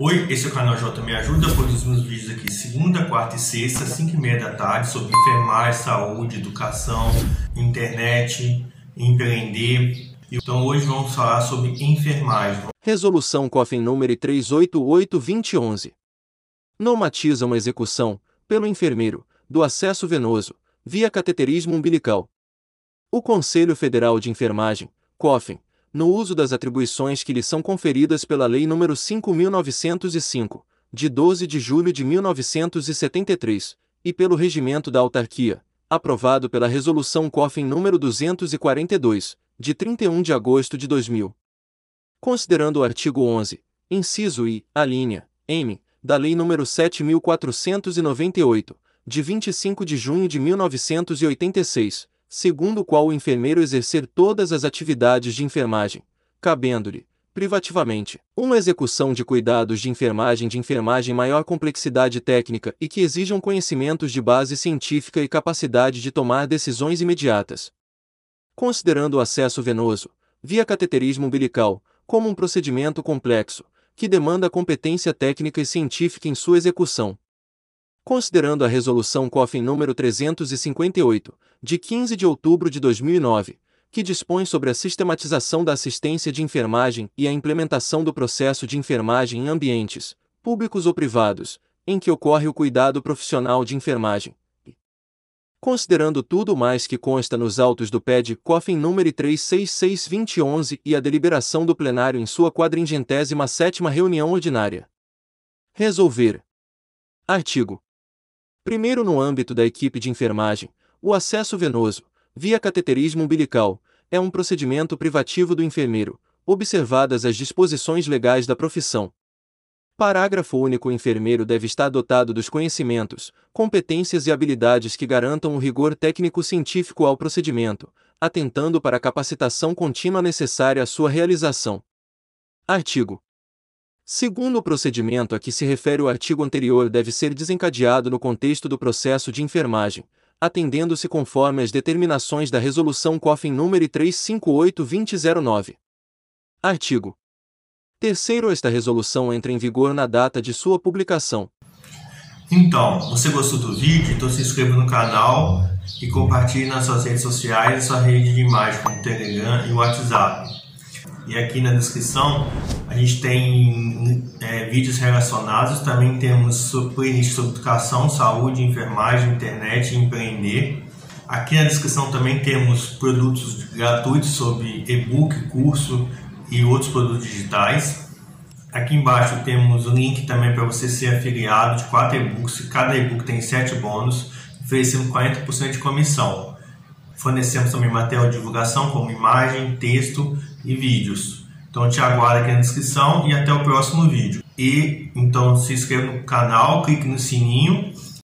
Oi, esse é o canal J Me Ajuda, produzimos vídeos aqui segunda, quarta e sexta, 5 e meia da tarde, sobre enfermagem, saúde, educação, internet, empreender. Então hoje vamos falar sobre enfermagem. Resolução COFIN número 388-2011. Normatiza uma execução, pelo enfermeiro, do acesso venoso, via cateterismo umbilical. O Conselho Federal de Enfermagem, COFIN, no uso das atribuições que lhe são conferidas pela Lei nº 5.905, de 12 de julho de 1973, e pelo Regimento da Autarquia, aprovado pela Resolução COFIN nº 242, de 31 de agosto de 2000. Considerando o artigo 11, inciso I, a linha, M, da Lei nº 7.498, de 25 de junho de 1986, segundo o qual o enfermeiro exercer todas as atividades de enfermagem, cabendo-lhe, privativamente, uma execução de cuidados de enfermagem de enfermagem maior complexidade técnica e que exijam conhecimentos de base científica e capacidade de tomar decisões imediatas. Considerando o acesso venoso, via cateterismo umbilical, como um procedimento complexo, que demanda competência técnica e científica em sua execução, considerando a Resolução COFIN número 358, de 15 de outubro de 2009, que dispõe sobre a sistematização da assistência de enfermagem e a implementação do processo de enfermagem em ambientes, públicos ou privados, em que ocorre o cuidado profissional de enfermagem. Considerando tudo mais que consta nos autos do PED COFIN número 366-2011 e a deliberação do plenário em sua quadringentésima sétima reunião ordinária. Resolver. Artigo Primeiro, no âmbito da equipe de enfermagem, o acesso venoso, via cateterismo umbilical, é um procedimento privativo do enfermeiro, observadas as disposições legais da profissão. Parágrafo único: O enfermeiro deve estar dotado dos conhecimentos, competências e habilidades que garantam o rigor técnico-científico ao procedimento, atentando para a capacitação contínua necessária à sua realização. Artigo Segundo o procedimento a que se refere o artigo anterior deve ser desencadeado no contexto do processo de enfermagem, atendendo-se conforme as determinações da Resolução COFIN nº 358-2009. Artigo 3 Esta resolução entra em vigor na data de sua publicação. Então, você gostou do vídeo? Então se inscreva no canal e compartilhe nas suas redes sociais e sua rede de imagem como Telegram e WhatsApp. E aqui na descrição a gente tem é, vídeos relacionados, também temos playlist sobre educação, saúde, enfermagem, internet e empreender. Aqui na descrição também temos produtos gratuitos sobre e-book, curso e outros produtos digitais. Aqui embaixo temos o link também para você ser afiliado de 4 e-books. Cada e-book tem 7 bônus, oferecendo 40% de comissão. Fornecemos também material de divulgação como imagem, texto e vídeos. Então te aguardo aqui na descrição e até o próximo vídeo. E então se inscreva no canal, clique no sininho